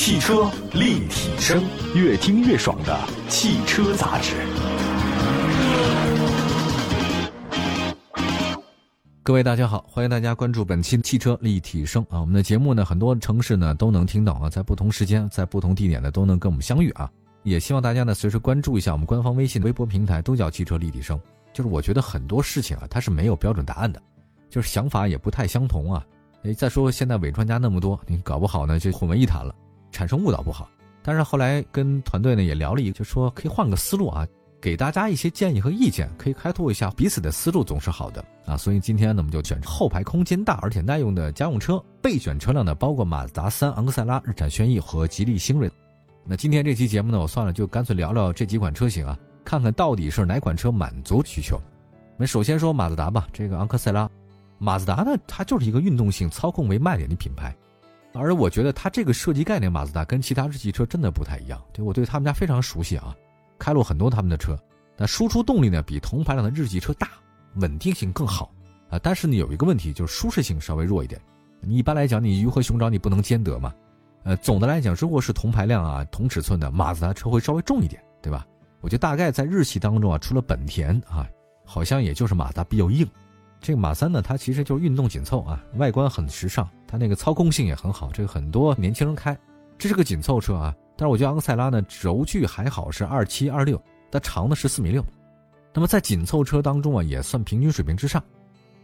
汽车立体声，越听越爽的汽车杂志。各位大家好，欢迎大家关注本期汽车立体声啊！我们的节目呢，很多城市呢都能听到啊，在不同时间、在不同地点呢都能跟我们相遇啊。也希望大家呢随时关注一下我们官方微信、微博平台，都叫汽车立体声。就是我觉得很多事情啊，它是没有标准答案的，就是想法也不太相同啊。哎，再说现在伪专家那么多，你搞不好呢就混为一谈了。产生误导不好，但是后来跟团队呢也聊了一个，就说可以换个思路啊，给大家一些建议和意见，可以开拓一下彼此的思路，总是好的啊。所以今天呢，我们就选后排空间大而且耐用的家用车，备选车辆呢包括马自达三、昂克赛拉、日产轩逸和吉利星瑞。那今天这期节目呢，我算了，就干脆聊聊这几款车型啊，看看到底是哪款车满足需求。那首先说马自达吧，这个昂克赛拉，马自达呢，它就是一个运动性、操控为卖点的品牌。而我觉得它这个设计概念，马自达跟其他日系车真的不太一样。对我对他们家非常熟悉啊，开过很多他们的车。那输出动力呢，比同排量的日系车大，稳定性更好啊。但是呢，有一个问题就是舒适性稍微弱一点。你一般来讲，你鱼和熊掌你不能兼得嘛。呃，总的来讲，如果是同排量啊、同尺寸的马自达车会稍微重一点，对吧？我觉得大概在日系当中啊，除了本田啊，好像也就是马自达比较硬。这个马三呢，它其实就是运动紧凑啊，外观很时尚，它那个操控性也很好，这个很多年轻人开，这是个紧凑车啊。但是我觉得昂克赛拉呢，轴距还好，是二七二六，它长的是四米六，那么在紧凑车当中啊，也算平均水平之上。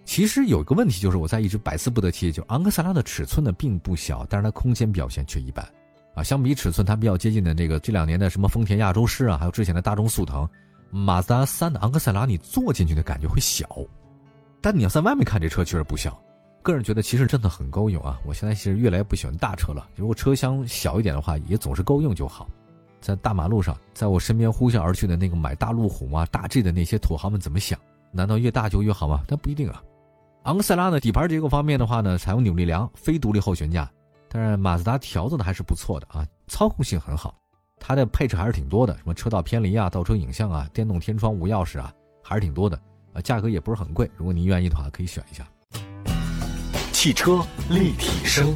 其实有一个问题就是，我在一直百思不得其解，就昂克赛拉的尺寸呢并不小，但是它空间表现却一般啊。相比尺寸它比较接近的这个这两年的什么丰田亚洲狮啊，还有之前的大众速腾，马自达三的昂克赛拉，你坐进去的感觉会小。但你要在外面看这车确实不小，个人觉得其实真的很够用啊！我现在其实越来越不喜欢大车了，如果车厢小一点的话，也总是够用就好。在大马路上，在我身边呼啸而去的那个买大路虎啊、大 G 的那些土豪们怎么想？难道越大就越好吗？但不一定啊。昂克赛拉呢，底盘结构方面的话呢，采用扭力梁、非独立后悬架，但是马自达调子的还是不错的啊，操控性很好，它的配置还是挺多的，什么车道偏离啊、倒车影像啊、电动天窗无钥匙啊，还是挺多的。价格也不是很贵，如果您愿意的话，可以选一下。汽车立体声。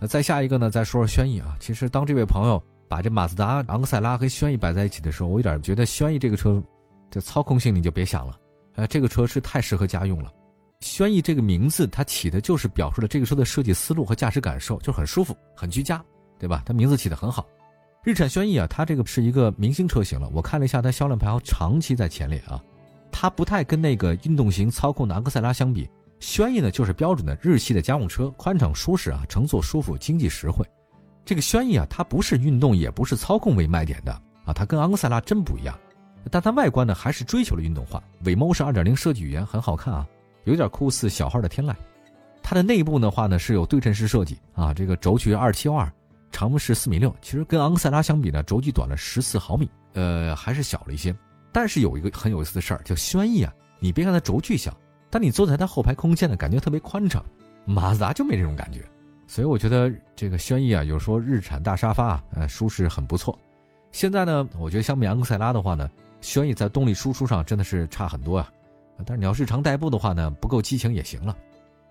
那再下一个呢？再说说轩逸啊。其实当这位朋友把这马自达昂克赛拉和轩逸摆在一起的时候，我有点觉得轩逸这个车，这操控性你就别想了。呃，这个车是太适合家用了。轩逸这个名字它起的就是表述了这个车的设计思路和驾驶感受，就很舒服、很居家，对吧？它名字起的很好。日产轩逸啊，它这个是一个明星车型了。我看了一下它销量排行，长期在前列啊。它不太跟那个运动型操控的昂克赛拉相比，轩逸呢就是标准的日系的家用车，宽敞舒适啊，乘坐舒服，经济实惠。这个轩逸啊，它不是运动也不是操控为卖点的啊，它跟昂克赛拉真不一样。但它外观呢还是追求了运动化，尾猫是2.0设计语言很好看啊，有点酷似小号的天籁。它的内部的话呢是有对称式设计啊，这个轴距272。长是四米六，其实跟昂克赛拉相比呢，轴距短了十四毫米，呃，还是小了一些。但是有一个很有意思的事儿，叫轩逸啊，你别看它轴距小，但你坐在它后排空间呢，感觉特别宽敞。马自达就没这种感觉，所以我觉得这个轩逸啊，有说日产大沙发啊，呃，舒适很不错。现在呢，我觉得相比昂克赛拉的话呢，轩逸在动力输出上真的是差很多啊。但是你要日常代步的话呢，不够激情也行了。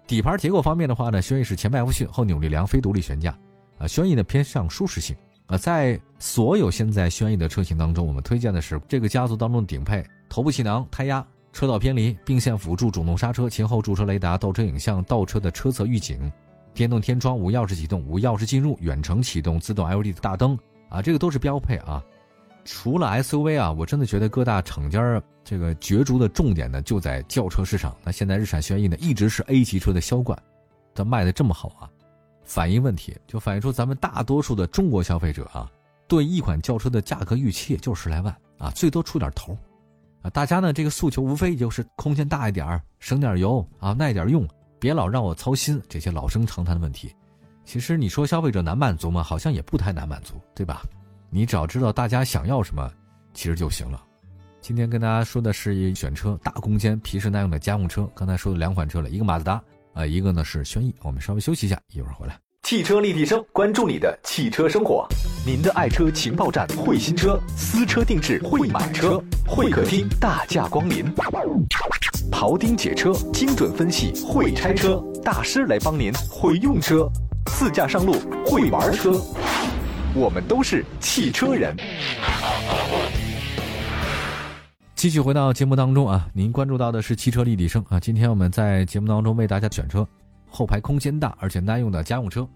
底盘结构方面的话呢，轩逸是前麦弗逊后扭力梁非独立悬架。啊，轩逸呢偏向舒适性啊，在所有现在轩逸的车型当中，我们推荐的是这个家族当中的顶配：头部气囊、胎压、车道偏离、并线辅助、主动刹车、前后驻车雷达、倒车影像、倒车的车侧预警、电动天窗、无钥匙启动、无钥匙进入、远程启动、自动 LED 的大灯啊，这个都是标配啊。除了 SUV 啊，我真的觉得各大厂家这个角逐的重点呢就在轿车市场。那现在日产轩逸呢一直是 A 级车的销冠，它卖的这么好啊。反映问题，就反映出咱们大多数的中国消费者啊，对一款轿车的价格预期也就十来万啊，最多出点头，啊，大家呢这个诉求无非就是空间大一点省点油啊，耐点用，别老让我操心这些老生常谈的问题。其实你说消费者难满足吗？好像也不太难满足，对吧？你只要知道大家想要什么，其实就行了。今天跟大家说的是一选车，大空间、皮实耐用的家用车。刚才说的两款车了，一个马自达。啊，一个呢是轩逸，我们稍微休息一下，一会儿回来。汽车立体声，关注你的汽车生活，您的爱车情报站，会新车，私车定制，会买车，会客厅大驾光临，庖丁解车，精准分析，会拆车大师来帮您会用车。自驾上路会玩车，我们都是汽车人。继续回到节目当中啊，您关注到的是汽车立体声啊。今天我们在节目当中为大家选车，后排空间大而且耐用的家用车。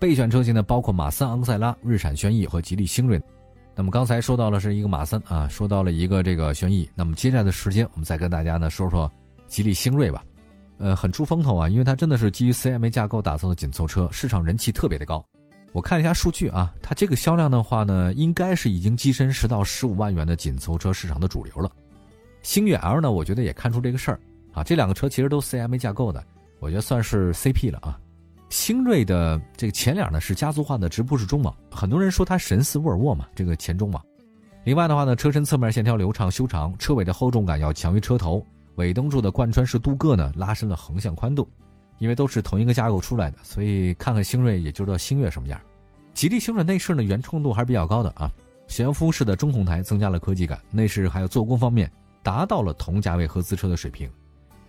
备选车型呢，包括马三昂克赛拉、日产轩逸和吉利星瑞。那么刚才说到了是一个马三啊，说到了一个这个轩逸。那么接下来的时间，我们再跟大家呢说说吉利星瑞吧。呃，很出风头啊，因为它真的是基于 CMA 架构打造的紧凑车，市场人气特别的高。我看了一下数据啊，它这个销量的话呢，应该是已经跻身十到十五万元的紧凑车市场的主流了。星越 L 呢，我觉得也看出这个事儿啊，这两个车其实都 CMA 架构的，我觉得算是 CP 了啊。星瑞的这个前脸呢是家族化的直瀑式中网，很多人说它神似沃尔沃嘛，这个前中网。另外的话呢，车身侧面线条流畅修长，车尾的厚重感要强于车头。尾灯柱的贯穿式镀铬呢，拉伸了横向宽度，因为都是同一个架构出来的，所以看看星瑞也就知道星越什么样。吉利星瑞内饰呢原创度还是比较高的啊，悬浮式的中控台增加了科技感，内饰还有做工方面达到了同价位合资车的水平。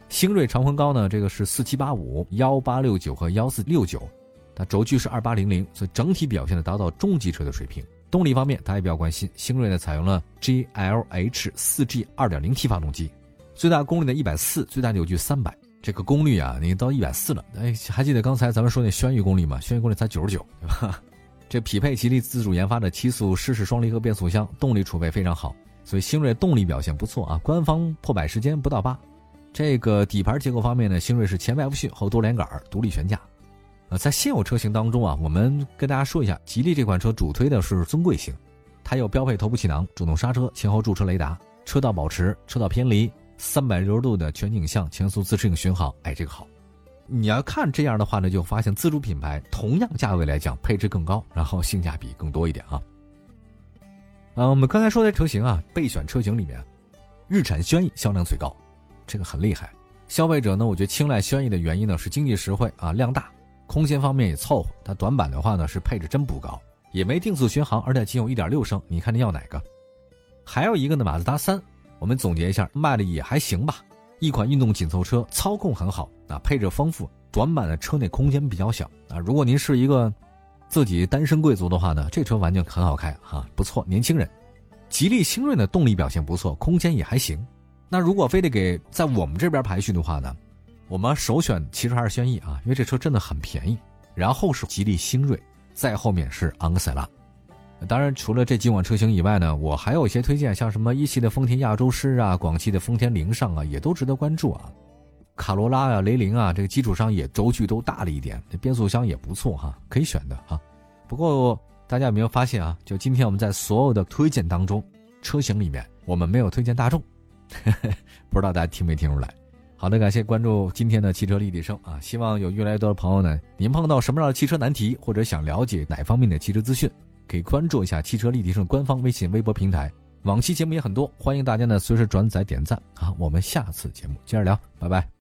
星瑞长宽高呢，这个是四七八五、幺八六九和幺四六九，它轴距是二八零零，所以整体表现呢达到中级车的水平。动力方面，它也比较关心，星瑞呢采用了 GLH 四 G 二点零 T 发动机。最大功率呢一百四，最大扭矩三百，这个功率啊，你到一百四了。哎，还记得刚才咱们说那轩逸功率吗？轩逸功率才九十九，对吧？这匹配吉利自主研发的七速湿式双离合变速箱，动力储备非常好，所以星瑞动力表现不错啊。官方破百时间不到八。这个底盘结构方面呢，星瑞是前麦弗逊后多连杆独立悬架。呃，在现有车型当中啊，我们跟大家说一下，吉利这款车主推的是尊贵型，它有标配头部气囊、主动刹车、前后驻车雷达、车道保持、车道偏离。三百六十度的全景像前速自适应巡航，哎，这个好。你要看这样的话呢，就发现自主品牌同样价位来讲，配置更高，然后性价比更多一点啊。啊，我们刚才说的车型啊，备选车型里面，日产轩逸销量最高，这个很厉害。消费者呢，我觉得青睐轩逸的原因呢是经济实惠啊，量大，空间方面也凑合。它短板的话呢是配置真不高，也没定速巡航，而且仅有一点六升。你看你要哪个？还有一个呢，马自达三。我们总结一下，卖的也还行吧。一款运动紧凑车，操控很好啊，配置丰富，短板的车内空间比较小啊。如果您是一个自己单身贵族的话呢，这车完全很好开哈，不错。年轻人，吉利星瑞的动力表现不错，空间也还行。那如果非得给在我们这边排序的话呢，我们首选其实还是轩逸啊，因为这车真的很便宜。然后是吉利星瑞，再后面是昂克赛拉。当然，除了这几款车型以外呢，我还有一些推荐，像什么一汽的丰田亚洲狮啊，广汽的丰田凌尚啊，也都值得关注啊。卡罗拉啊，雷凌啊，这个基础上也轴距都大了一点，这变速箱也不错哈，可以选的哈。不过大家有没有发现啊？就今天我们在所有的推荐当中，车型里面我们没有推荐大众，不知道大家听没听出来？好的，感谢关注今天的汽车立体声啊，希望有越来越多的朋友呢，您碰到什么样的汽车难题，或者想了解哪方面的汽车资讯？可以关注一下汽车立体声官方微信、微博平台，往期节目也很多，欢迎大家呢随时转载点赞啊！我们下次节目接着聊，拜拜。